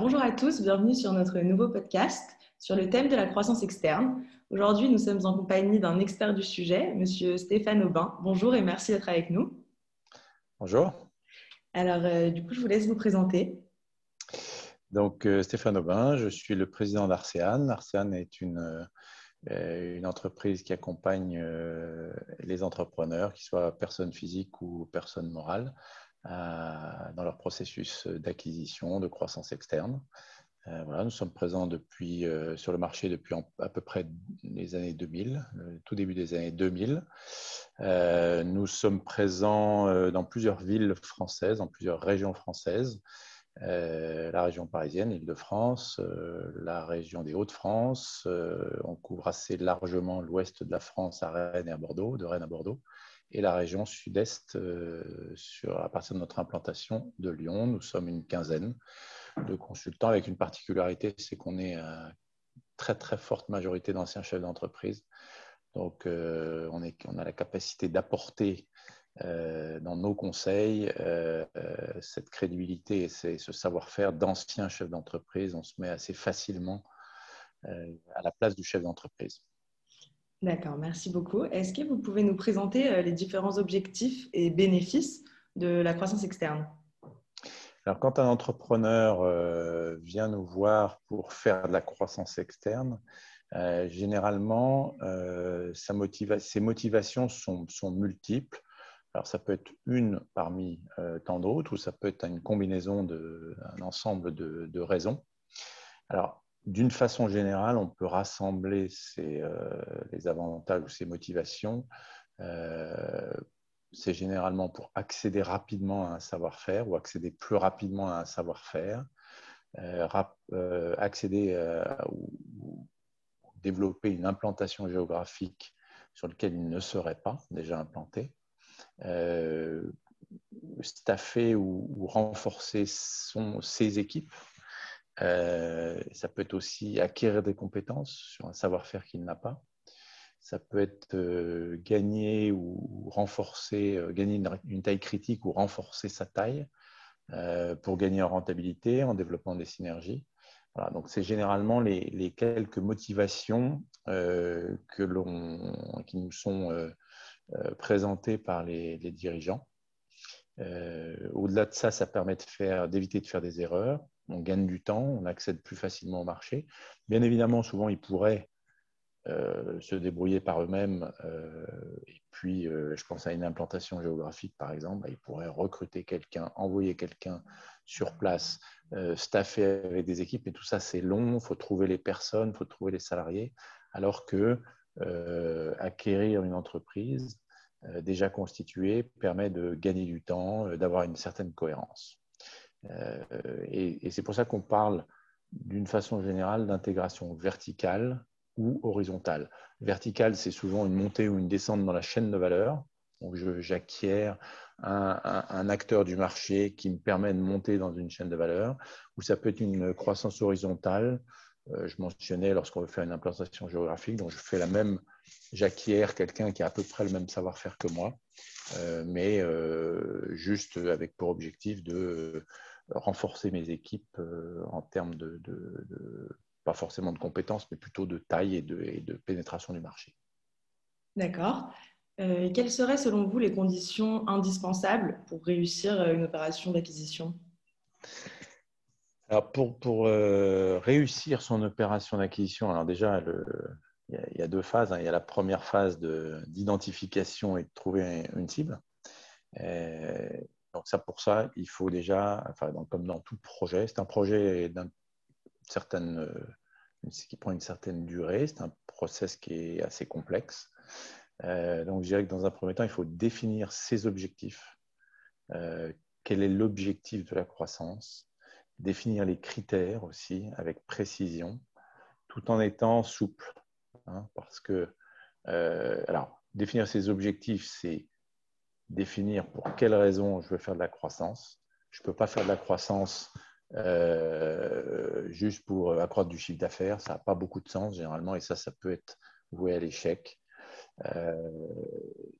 Bonjour à tous, bienvenue sur notre nouveau podcast sur le thème de la croissance externe. Aujourd'hui, nous sommes en compagnie d'un expert du sujet, Monsieur Stéphane Aubin. Bonjour et merci d'être avec nous. Bonjour. Alors, euh, du coup, je vous laisse vous présenter. Donc, euh, Stéphane Aubin, je suis le président d'Arcean. Arcean est une, euh, une entreprise qui accompagne les entrepreneurs, qu'ils soient personnes physiques ou personnes morales, dans leur processus d'acquisition, de croissance externe. Euh, voilà, nous sommes présents depuis, euh, sur le marché depuis à peu près les années 2000, le tout début des années 2000. Euh, nous sommes présents dans plusieurs villes françaises, dans plusieurs régions françaises. la région parisienne, l'Île-de-France, la région des Hauts-de-France. on couvre assez largement l'ouest de la France à Rennes et à Bordeaux, de Rennes à Bordeaux et la région sud-est à partir de notre implantation de Lyon. Nous sommes une quinzaine de consultants avec une particularité, c'est qu'on est à très très forte majorité d'anciens chefs d'entreprise. Donc euh, on, a la capacité d'apporter euh, dans nos conseils euh, cette crédibilité et ce savoir-faire d'anciens chefs d'entreprise. On se met assez facilement à la place du chef d'entreprise. D'accord, merci beaucoup. Est-ce que vous pouvez nous présenter les différents objectifs et bénéfices de la croissance externe? Alors, quand un entrepreneur euh, vient nous voir pour faire de la croissance externe, euh, généralement, euh, ses motivations sont, multiples. Alors, ça peut être une parmi tant d'autres, ou ça peut être une combinaison d'un ensemble de, raisons. Alors, d'une façon générale, on peut rassembler les avantages ou ces motivations. C'est généralement pour accéder rapidement à un savoir-faire ou accéder plus rapidement à un savoir-faire, euh, euh, accéder euh, ou, développer une implantation géographique sur laquelle il ne serait pas déjà implanté, staffer ou, renforcer son, ses équipes. Ça peut être aussi acquérir des compétences sur un savoir-faire qu'il n'a pas ça peut être euh, gagner ou renforcer, euh, gagner une, taille critique ou renforcer sa taille euh, pour gagner en rentabilité, en développement des synergies. Voilà, donc c'est généralement les, quelques motivations que l'on, qui nous sont présentées par les, les dirigeants. au-delà de ça, ça permet de faire, d'éviter de faire des erreurs. On gagne du temps, on accède plus facilement au marché. Bien évidemment, souvent, ils pourraient euh, se débrouiller par eux-mêmes. Euh, et puis, euh, je pense à une implantation géographique, par exemple, bah, ils pourraient recruter quelqu'un, envoyer quelqu'un sur place, staffer avec des équipes, et tout ça, c'est long, il faut trouver les personnes, il faut trouver les salariés, alors que acquérir une entreprise déjà constituée permet de gagner du temps, d'avoir une certaine cohérence. Et c'est pour ça qu'on parle d'une façon générale d'intégration verticale ou horizontale. Verticale, c'est souvent une montée ou une descente dans la chaîne de valeur. Donc, j'acquiers un, acteur du marché qui me permet de monter dans une chaîne de valeur, ou ça peut être une croissance horizontale. Euh, je mentionnais lorsqu'on veut faire une implantation géographique, donc je fais la même, j'acquiers quelqu'un qui a à peu près le même savoir-faire que moi, euh, mais euh, juste avec pour objectif de renforcer mes équipes en termes de, de pas forcément de compétences, mais plutôt de taille et de, pénétration du marché. D'accord. Euh, quelles seraient selon vous les conditions indispensables pour réussir euh, une opération d'acquisition? Alors pour, pour euh, réussir son opération d'acquisition, alors déjà, il, y a, deux phases. Hein. Il y a la première phase d'identification et de trouver une cible. Donc ça, pour ça, il faut déjà, enfin, comme dans tout projet, c'est un projet certaine, euh, qui prend une certaine durée. C'est un process qui est assez complexe. Euh, donc, je dirais que dans un premier temps, il faut définir ses objectifs. Euh, quel est l'objectif de la croissance? Définir les critères aussi avec précision, tout en étant souple. Hein, parce que, alors, définir ses objectifs, c'est définir pour quelles raisons je veux faire de la croissance. Je ne peux pas faire de la croissance euh, juste pour accroître du chiffre d'affaires. Ça n'a pas beaucoup de sens généralement et ça, ça peut être voué à l'échec. Euh,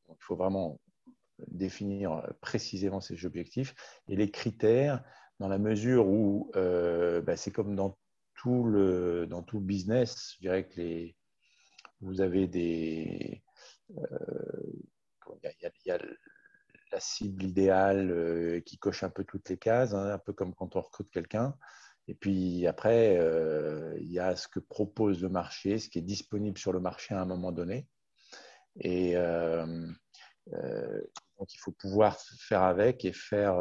il faut vraiment définir précisément ces objectifs et les critères. dans la mesure où bah, c'est comme dans tout, le, dans tout business. Je dirais que les, vous avez des. Il y, la cible idéale qui coche un peu toutes les cases, hein, un peu comme quand on recrute quelqu'un. Et puis après, il y a ce que propose le marché, ce qui est disponible sur le marché à un moment donné. Et donc, il faut pouvoir faire avec et faire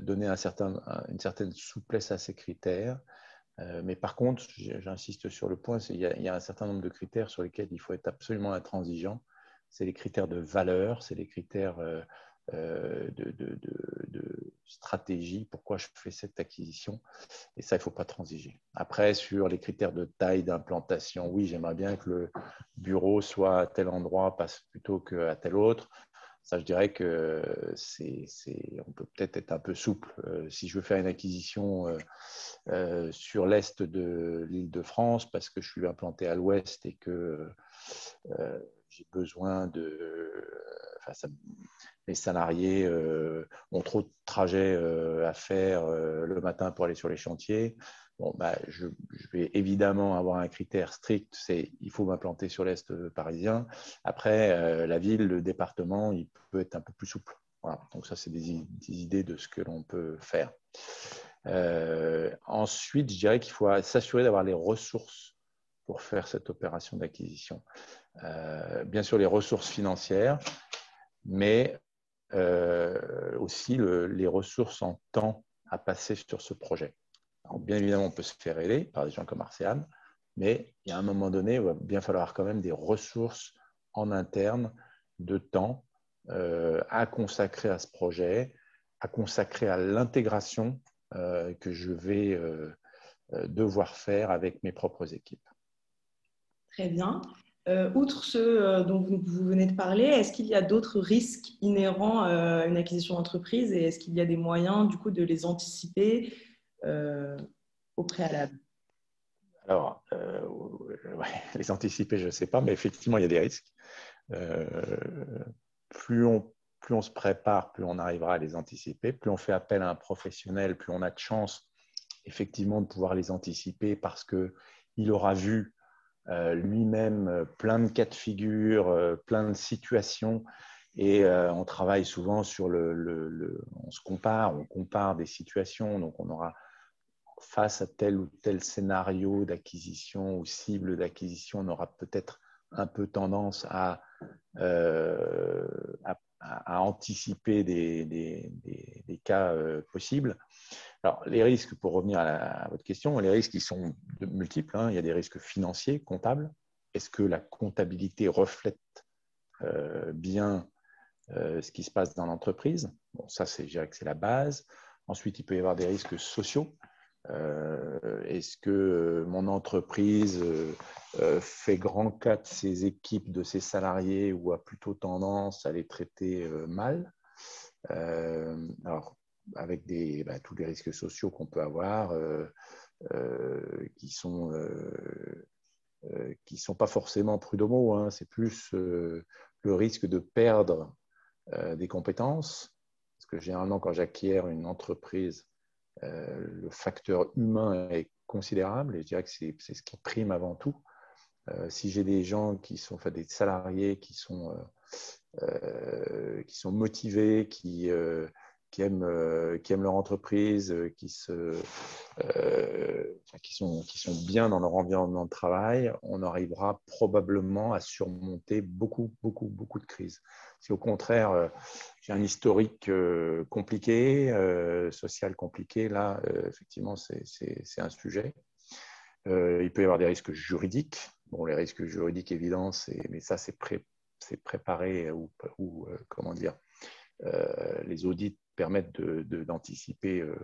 donner un certain, une certaine souplesse à ces critères. mais par contre, j'insiste sur le point, il y, a, un certain nombre de critères sur lesquels il faut être absolument intransigeant. C'est les critères de valeur, c'est les critères de, de, de, stratégie, pourquoi je fais cette acquisition. Et ça, il ne faut pas transiger. Après, sur les critères de taille d'implantation, oui, j'aimerais bien que le bureau soit à tel endroit plutôt qu'à tel autre. Ça, je dirais que c'est, on peut peut-être être un peu souple. Euh, si je veux faire une acquisition euh, euh, sur l'est de l'île de France parce que je suis implanté à l'ouest et que j'ai besoin de. Enfin, les salariés ont trop de trajets à faire le matin pour aller sur les chantiers. Bon, bah, je, vais évidemment avoir un critère strict, c'est il faut m'implanter sur l'Est parisien. Après, euh, la ville, le département, il peut être un peu plus souple. Voilà. Donc ça, c'est des, idées de ce que l'on peut faire. Euh, ensuite, je dirais qu'il faut s'assurer d'avoir les ressources pour faire cette opération d'acquisition. Euh, bien sûr, les ressources financières, mais aussi les ressources en temps à passer sur ce projet bien évidemment, on peut se faire aider par des gens comme Arséane, mais il y a un moment donné, il va bien falloir quand même des ressources en interne de temps euh, à consacrer à ce projet, à consacrer à l'intégration euh, que je vais euh, devoir faire avec mes propres équipes. Très bien. outre ceux dont vous, venez de parler, est-ce qu'il y a d'autres risques inhérents à une acquisition d'entreprise et est-ce qu'il y a des moyens du coup de les anticiper euh, au préalable? Alors, euh, les anticiper, je ne sais pas, mais effectivement, il y a des risques. Euh, plus, on, plus on se prépare, plus on arrivera à les anticiper. Plus on fait appel à un professionnel, plus on a de chance, effectivement, de pouvoir les anticiper parce qu'il aura vu lui-même plein de cas de figure, plein de situations. Et on travaille souvent sur le, le, On se compare, on compare des situations. Donc, on aura face à tel ou tel scénario d'acquisition ou cible d'acquisition, on aura peut-être un peu tendance euh, à, anticiper des, des, cas euh, possibles. Alors, les risques, pour revenir à, votre question, les risques, ils sont multiples. Hein. Il y a des risques financiers, comptables. Est-ce que la comptabilité reflète euh, bien ce qui se passe dans l'entreprise? Bon, ça, je dirais que c'est la base. Ensuite, il peut y avoir des risques sociaux. Euh, est-ce que euh, mon entreprise euh, fait grand cas de ses équipes, de ses salariés ou a plutôt tendance à les traiter mal? Alors, avec bah, tous les risques sociaux qu'on peut avoir, qui sont qui sont pas forcément prud'homo, hein. c'est plus le risque de perdre des compétences, parce que généralement quand j'acquiers une entreprise, le facteur humain est considérable et je dirais que c'est ce qui prime avant tout. Euh, si j'ai des gens qui sont, enfin, des salariés qui sont, euh, qui sont motivés, qui, qui aiment, euh, qui aiment leur entreprise, euh, euh, qui, sont, bien dans leur environnement de travail, on arrivera probablement à surmonter beaucoup, beaucoup, beaucoup de crises. Si au contraire, j'ai un historique compliqué, social compliqué, là, effectivement, c'est un sujet. il peut y avoir des risques juridiques. Bon, les risques juridiques, évidents, mais ça, c'est pré, préparé ou comment dire, les audits permettent d'anticiper euh,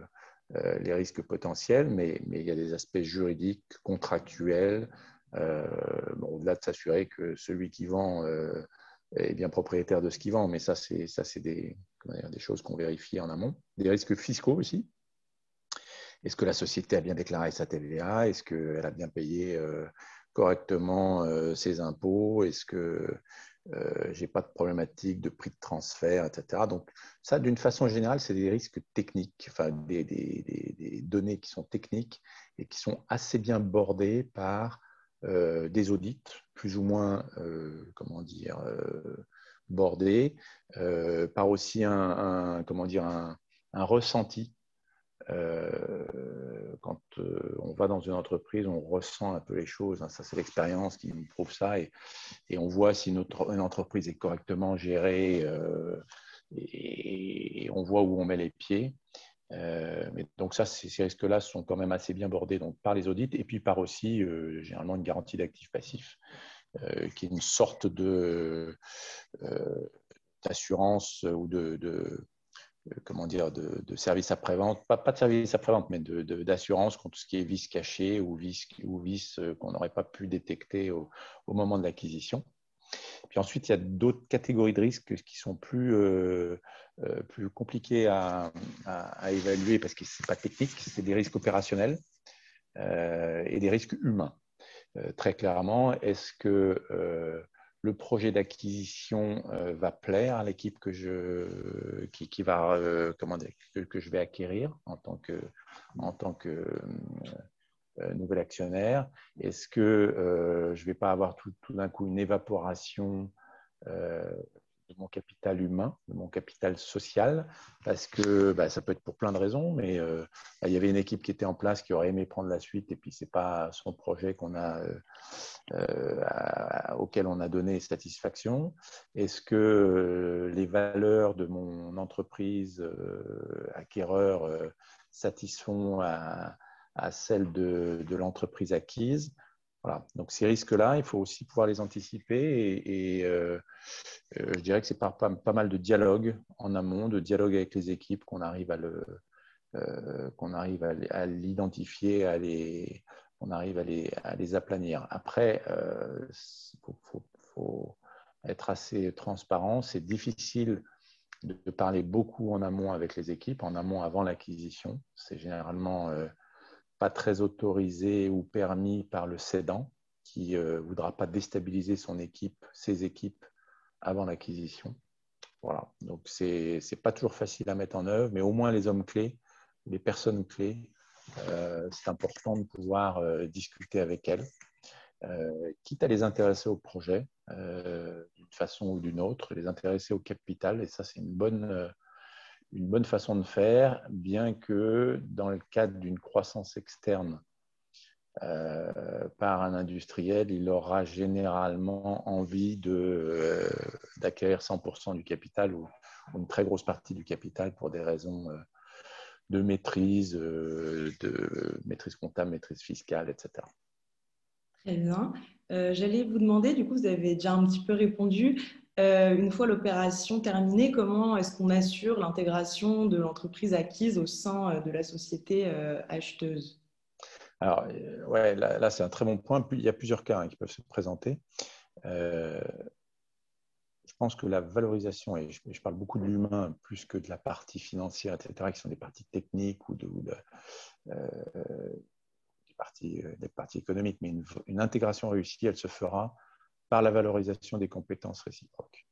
euh, les risques potentiels, mais, mais, il y a des aspects juridiques, contractuels, euh, au-delà de s'assurer que celui qui vend est bien propriétaire de ce qu'il vend, mais ça, c'est des, des choses qu'on vérifie en amont. Des risques fiscaux aussi. Est-ce que la société a bien déclaré sa TVA? Est-ce qu'elle a bien payé correctement ses impôts? Est-ce que euh, j'ai pas de problématique de prix de transfert, etc. Donc ça, d'une façon générale, c'est des risques techniques, enfin des, des, données qui sont techniques et qui sont assez bien bordées par euh, des audits, plus ou moins, euh, comment dire, bordés, par aussi un, comment dire, un, un ressenti euh, quand euh, on va dans une entreprise, on ressent un peu les choses. Hein. Ça, c'est l'expérience qui nous prouve ça. Et, on voit si une entreprise est correctement gérée euh, et, on voit où on met les pieds. mais donc ça, ces risques-là sont quand même assez bien bordés par les audits et puis par aussi généralement une garantie d'actifs passifs, qui est une sorte d'assurance ou de, euh, comment dire, de, de service après-vente, pas, de service après-vente, mais d'assurance contre ce qui est vice caché ou vice, ou vice euh, qu'on n'aurait pas pu détecter au, moment de l'acquisition. Puis ensuite, il y a d'autres catégories de risques qui sont plus, euh, plus compliquées à, à, évaluer parce que ce n'est pas technique, c'est des risques opérationnels et des risques humains. très clairement, est-ce que le projet d'acquisition euh, va plaire à l'équipe que je qui, va euh, comment dire, que, je vais acquérir en tant que en tant que euh, nouvel actionnaire. Est-ce que je ne vais pas avoir tout, tout d'un coup une évaporation de mon capital humain, de mon capital social, parce que bah, ça peut être pour plein de raisons, mais euh, bah, il y avait une équipe qui était en place qui aurait aimé prendre la suite, et puis c'est pas son projet qu'on a, euh, euh, auquel on a donné satisfaction. Est-ce que les valeurs de mon entreprise acquéreur satisfont à, à celles de, de l'entreprise acquise? Voilà. Donc ces risques-là, il faut aussi pouvoir les anticiper et, euh, euh, je dirais que c'est par pas, mal de dialogue en amont, de dialogue avec les équipes qu'on arrive à le euh, qu'on arrive à, l'identifier, à les on arrive à les, à les aplanir. Après, il faut, être assez transparent. C'est difficile de parler beaucoup en amont avec les équipes, en amont avant l'acquisition. C'est généralement pas très autorisé ou permis par le cédant qui ne euh, voudra pas déstabiliser son équipe, ses équipes avant l'acquisition. Voilà. Donc, ce n'est pas toujours facile à mettre en œuvre, mais au moins les hommes clés, les personnes clés, euh, c'est important de pouvoir euh, discuter avec elles, quitte à les intéresser au projet d'une façon ou d'une autre, les intéresser au capital. Et ça, c'est une bonne, une bonne façon de faire, bien que dans le cadre d'une croissance externe euh, par un industriel, il aura généralement envie euh, d'acquérir 100% du capital ou, une très grosse partie du capital pour des raisons euh, de maîtrise, de maîtrise comptable, maîtrise fiscale, etc. Très bien. J'allais vous demander, du coup, vous avez déjà un petit peu répondu, euh, une fois l'opération terminée, comment est-ce qu'on assure l'intégration de l'entreprise acquise au sein euh, de la société euh, acheteuse? Alors, ouais, là, c'est un très bon point. Il y a plusieurs cas hein, qui peuvent se présenter. je pense que la valorisation, et je, parle beaucoup de l'humain plus que de la partie financière, etc., qui sont des parties techniques ou, de, des, parties, économiques, mais une intégration réussie, elle se fera par la valorisation des compétences réciproques.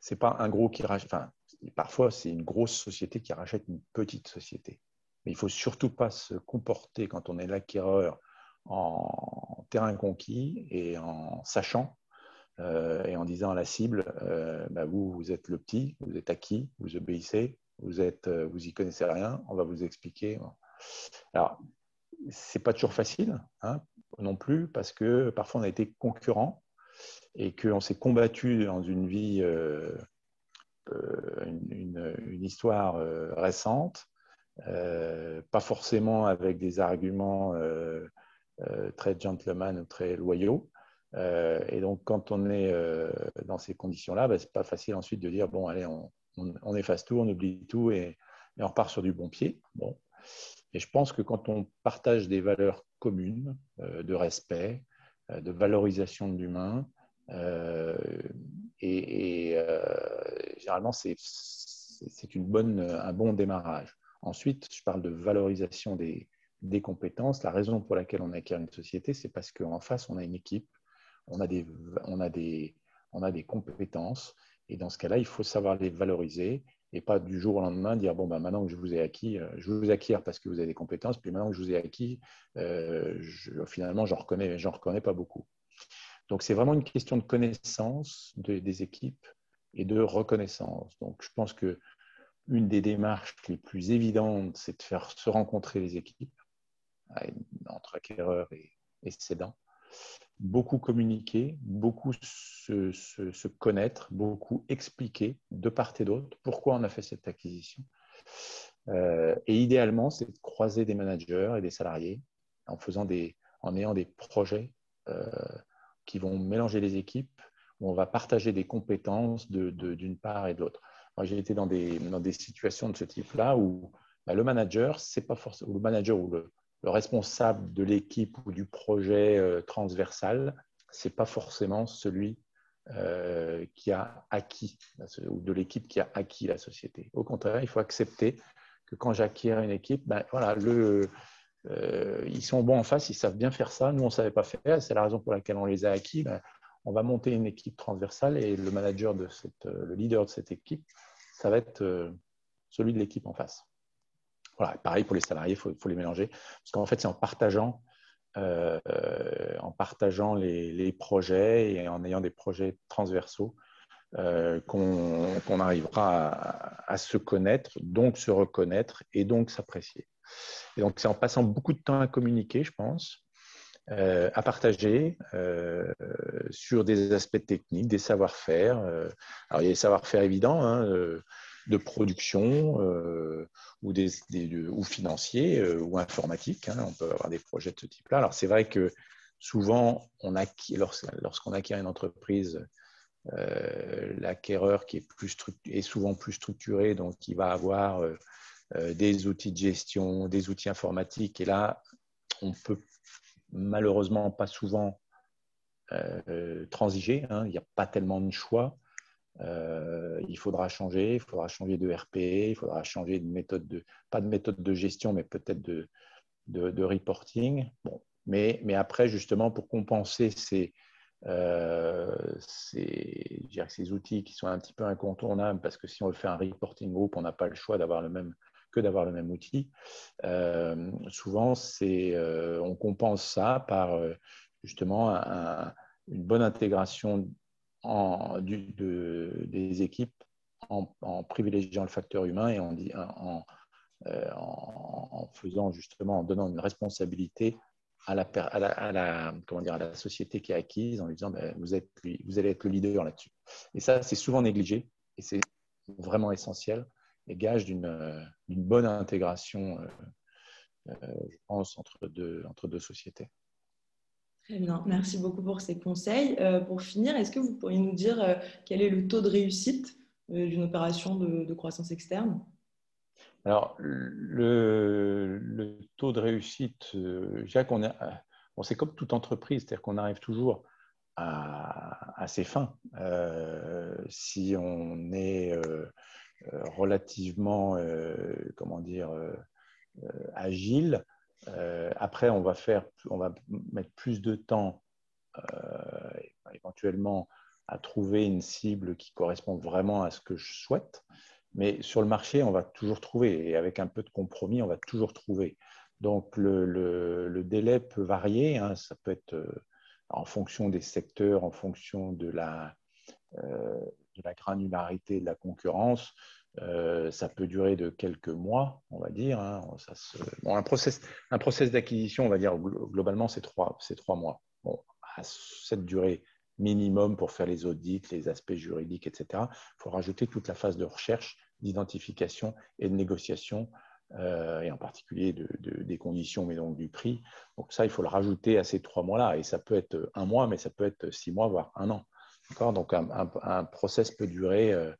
C'est pas un gros qui rachète, enfin, parfois c'est une grosse société qui rachète une petite société. Mais il faut surtout pas se comporter quand on est l'acquéreur en terrain conquis et en sachant euh, et en disant à la cible, euh, bah, vous, vous êtes le petit, vous êtes acquis, vous obéissez, vous êtes, euh, vous y connaissez rien, on va vous expliquer. Alors, c'est pas toujours facile hein, non plus parce que parfois on a été concurrent et qu'on s'est combattu dans une vie, euh, euh, une, histoire euh, récente, pas forcément avec des arguments très gentleman ou très loyaux. et donc, quand on est dans ces conditions-là, bah, ce n'est pas facile ensuite de dire bon, allez, on, efface tout, on oublie tout et, et, on repart sur du bon pied. Bon. Et je pense que quand on partage des valeurs communes de respect, de valorisation de l'humain, euh, et, euh, généralement, c'est un bon démarrage. Ensuite, je parle de valorisation des, compétences. La raison pour laquelle on acquiert une société, c'est parce qu'en face, on a une équipe, on a des, on a des, on a des compétences. Et dans ce cas-là, il faut savoir les valoriser et pas du jour au lendemain dire bon ben maintenant que je vous ai acquis, euh, je vous acquiert parce que vous avez des compétences, puis maintenant que je vous ai acquis, euh, finalement j'en reconnais, reconnais pas beaucoup. Donc c'est vraiment une question de connaissance des équipes et de reconnaissance. Donc je pense que une des démarches les plus évidentes, c'est de faire se rencontrer les équipes entre acquéreurs et, et cédants beaucoup communiquer, beaucoup se, connaître, beaucoup expliquer de part et d'autre pourquoi on a fait cette acquisition. Euh, et idéalement, c'est de croiser des managers et des salariés en, faisant des, en ayant des projets euh, qui vont mélanger les équipes, où on va partager des compétences d'une de, part et de l'autre. Moi, j'ai été dans des, dans des situations de ce type-là où bah, le manager, c'est pas forcément le manager ou le, le responsable de l'équipe ou du projet euh, transversal, ce n'est pas forcément celui euh, qui a acquis, ou de l'équipe qui a acquis la société. Au contraire, il faut accepter que quand j'acquiers une équipe, ben, voilà, le, euh, ils sont bons en face, ils savent bien faire ça. Nous, on ne savait pas faire. C'est la raison pour laquelle on les a acquis. Ben, on va monter une équipe transversale et le manager de cette, le leader de cette équipe, ça va être celui de l'équipe en face. Voilà, pareil pour les salariés, il faut, les mélanger. Parce qu'en fait, c'est en partageant, euh, en partageant les, projets et en ayant des projets transversaux euh, qu'on arrivera à, se connaître, donc se reconnaître et donc s'apprécier. Et donc, c'est en passant beaucoup de temps à communiquer, je pense, euh, à partager sur des aspects techniques, des savoir-faire. alors, il y a des savoir-faire évidents. Hein, de production euh, ou, des, ou financiers euh, ou informatiques. Hein. On peut avoir des projets de ce type-là. Alors, c'est vrai que souvent, on lorsqu'on acquiert une entreprise, euh, l'acquéreur qui est, plus est souvent plus structuré, donc il va avoir des outils de gestion, des outils informatiques. Et là, on peut malheureusement pas souvent transiger. Hein. Il n'y a pas tellement de choix. Euh, il faudra changer, il faudra changer de RP, il faudra changer de méthode de, pas de méthode de gestion, mais peut-être de, de, reporting. Bon, mais, mais après, justement, pour compenser ces, euh, ces, ces, outils qui sont un petit peu incontournables, parce que si on fait un reporting group, on n'a pas le choix que d'avoir le même outil. Euh, souvent, c'est, on compense ça par justement une bonne intégration en, des équipes en, privilégiant le facteur humain et en, euh, en, en, faisant justement, en donnant une responsabilité à la, à la, à la, comment dire, à la société qui est acquise en lui disant ben, vous, êtes, vous allez être le leader là-dessus. Et ça, c'est souvent négligé et c'est vraiment essentiel et gage d'une bonne intégration, euh, euh, je pense, entre deux, entre deux sociétés. Très bien, merci beaucoup pour ces conseils. Euh, pour finir, est-ce que vous pourriez nous dire quel est le taux de réussite d'une opération de, croissance externe? Alors, le, taux de réussite, Jacques, on, on c'est comme toute entreprise, c'est-à-dire qu'on arrive toujours à, ses fins. si on est relativement, comment dire, agile, euh, après, on va, faire, on va mettre plus de temps euh, éventuellement à trouver une cible qui correspond vraiment à ce que je souhaite. Mais sur le marché, on va toujours trouver. Et avec un peu de compromis, on va toujours trouver. Donc, le, délai peut varier. Hein. Ça peut être euh, en fonction des secteurs, en fonction de la, la granularité de la concurrence. Euh, ça peut durer de quelques mois, on va dire. Hein. un process, un process d'acquisition, on va dire globalement, c'est trois, trois mois. Bon, à cette durée minimum pour faire les audits, les aspects juridiques, etc., il faut rajouter toute la phase de recherche, d'identification et de négociation, euh, et en particulier de, des conditions, mais donc du prix. Donc ça, il faut le rajouter à ces trois mois-là. Et ça peut être un mois, mais ça peut être six mois, voire un an. Donc un, un, process peut durer... Euh,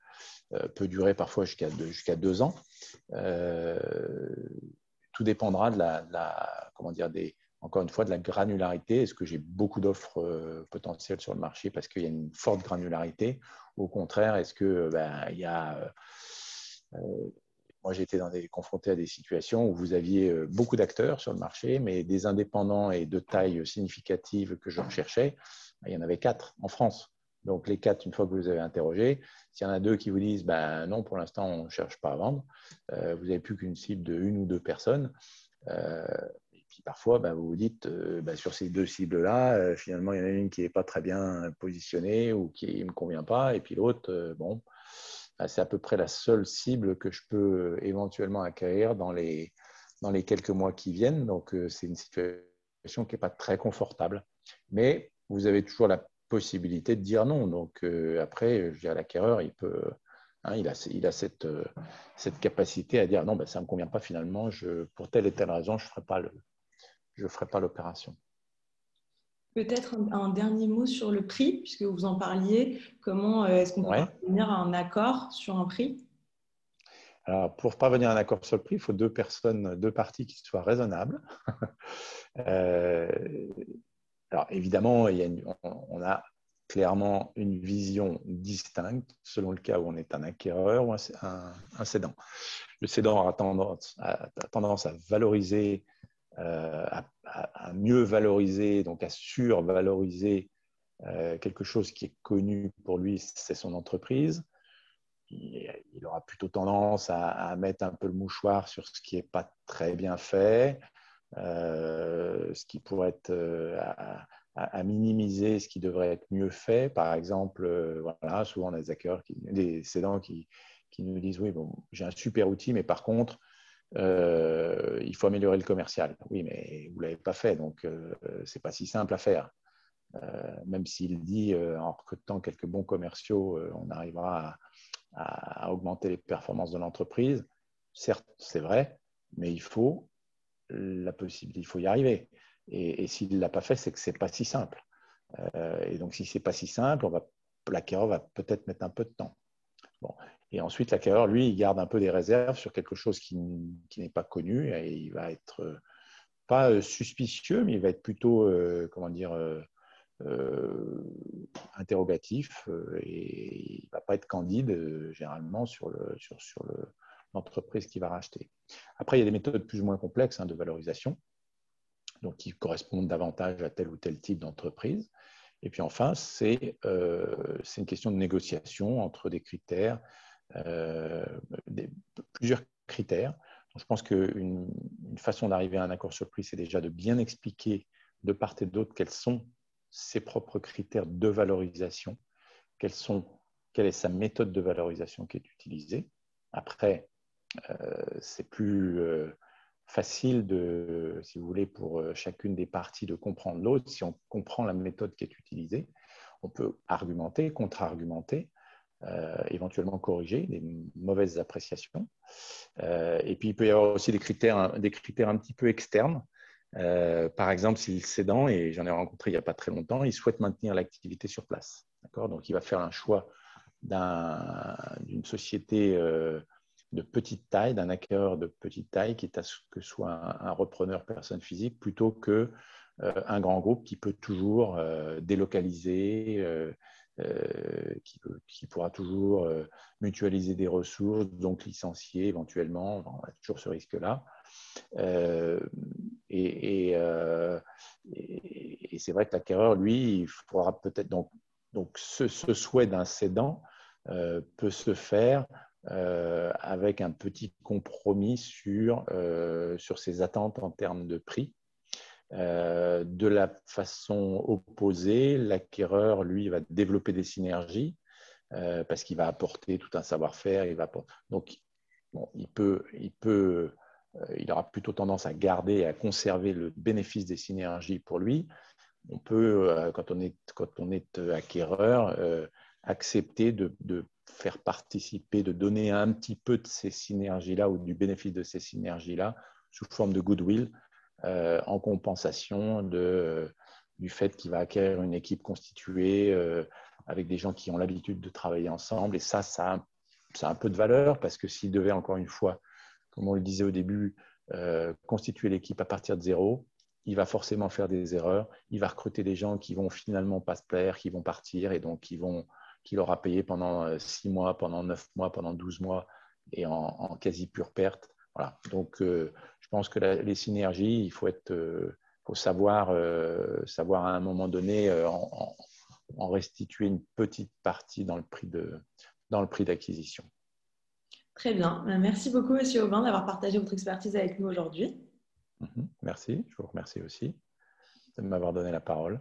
euh, peut durer parfois jusqu'à deux, jusqu'à deux ans. Tout dépendra de la, comment dire, des, encore une fois, de la granularité. Est-ce que j'ai beaucoup d'offres potentielles sur le marché parce qu'il y a une forte granularité? Au contraire, est-ce que ben, il y a moi, été dans des, confronté à des situations où vous aviez beaucoup d'acteurs sur le marché, mais des indépendants et de taille significative que je recherchais, ben, il y en avait quatre en France. Donc, les quatre, une fois que vous les avez interrogés, s'il y en a deux qui vous disent ben, non, pour l'instant, on ne cherche pas à vendre, euh, vous n'avez plus qu'une cible de une ou deux personnes. Euh, et puis parfois, ben, vous vous dites sur ces deux cibles-là, finalement, il y en a une qui n'est pas très bien positionnée ou qui ne me convient pas, et puis l'autre, bon, c'est à peu près la seule cible que je peux éventuellement acquérir dans les, dans les quelques mois qui viennent. Donc, c'est une situation qui n'est pas très confortable. Mais vous avez toujours la possibilité de dire non. Donc euh, après, je dirais l'acquéreur, il peut, hein, il a, il a cette, euh, cette capacité à dire non, ben, ça ne me convient pas finalement, je, pour telle et telle raison, je ne ferai pas l'opération. Peut-être un, dernier mot sur le prix, puisque vous en parliez. Comment euh, est-ce qu'on peut parvenir à un accord sur un prix? Alors, pour parvenir à un accord sur le prix, il faut deux personnes, deux parties qui soient raisonnables. Alors évidemment, on, a clairement une vision distincte selon le cas où on est un acquéreur ou un, cédant. Le cédant tendance, à, tendance à valoriser, euh, à, mieux valoriser, donc à survaloriser euh, quelque chose qui est connu pour lui, c'est son entreprise. Il, aura plutôt tendance à, mettre un peu le mouchoir sur ce qui n'est pas très bien fait, euh, ce qui pourrait être à, minimiser ce qui devrait être mieux fait. Par exemple, voilà, souvent des acquéreurs, qui, des cédants qui, qui, nous disent oui, bon, j'ai un super outil, mais par contre, il faut améliorer le commercial. Oui, mais vous ne l'avez pas fait, donc ce n'est pas si simple à faire. même s'il dit en recrutant quelques bons commerciaux, on arrivera à, augmenter les performances de l'entreprise. Certes, c'est vrai, mais il faut la possibilité, il faut y arriver. Et, s'il ne l'a pas fait, c'est que ce n'est pas si simple. Euh, et donc, si ce n'est pas si simple, l'acquéreur va peut-être mettre un peu de temps. Bon. Et ensuite, l'acquéreur, lui, il garde un peu des réserves sur quelque chose qui, n'est pas connu et il va être euh, pas euh, suspicieux, mais il va être plutôt, comment dire, interrogatif et il ne va pas être candide généralement sur le, sur, sur le, l'entreprise qui va racheter. Après, il y a des méthodes plus ou moins complexes hein, de valorisation, donc qui correspondent davantage à tel ou tel type d'entreprise. Et puis enfin, c'est euh, une question de négociation entre des critères, euh, plusieurs critères. je pense qu'une une façon d'arriver à un accord sur le prix, c'est déjà de bien expliquer de part et d'autre quels sont ses propres critères de valorisation, quels sont, quelle est sa méthode de valorisation qui est utilisée. Après, euh, c'est plus euh, facile de, si vous voulez, pour chacune des parties de comprendre l'autre. Si on comprend la méthode qui est utilisée, on peut argumenter, contre-argumenter, éventuellement corriger des mauvaises appréciations. et puis, il peut y avoir aussi des critères, des critères un petit peu externes. par exemple, si le cédant, et j'en ai rencontré il n'y a pas très longtemps, il souhaite maintenir l'activité sur place. Donc, il va faire un choix d'une société de petite taille, d'un acquéreur de petite taille, qui est à ce que soit un, repreneur personne physique, plutôt que euh, un grand groupe qui peut toujours euh, délocaliser, euh, qui, pourra toujours mutualiser des ressources, donc licencier éventuellement. On a toujours ce risque-là. et, et, c'est vrai que l'acquéreur, lui, il faudra peut-être donc, donc ce, souhait d'un cédant peut se faire euh, avec un petit compromis sur, euh, sur ses attentes en termes de prix. Euh, de la façon opposée, l'acquéreur, lui, va développer des synergies parce qu'il va apporter tout un savoir-faire. Il donc il peut, il peut, il aura plutôt tendance à garder et à conserver le bénéfice des synergies pour lui. On peut, quand on est, quand on est acquéreur, accepter de, de faire participer, de donner un petit peu de ces synergies-là ou du bénéfice de ces synergies-là sous forme de goodwill euh, en compensation de, euh, du fait qu'il va acquérir une équipe constituée euh, avec des gens qui ont l'habitude de travailler ensemble. Et ça, ça a, un peu de valeur parce que s'il devait, encore une fois, comme on le disait au début, constituer l'équipe à partir de zéro, il va forcément faire des erreurs. Il va recruter des gens qui vont finalement pas se plaire, qui vont partir et donc qui vont qu'il aura payé pendant euh, six mois, pendant neuf mois, pendant 12 mois et en, quasi pure perte. Voilà. Donc, je pense que les synergies, il faut, être, euh, faut savoir, savoir à un moment donné en restituer une petite partie dans le prix de dans le prix d'acquisition. Très bien. Merci beaucoup, Monsieur Aubin, d'avoir partagé votre expertise avec nous aujourd'hui. Mhm. Merci. Je vous remercie aussi de m'avoir donné la parole.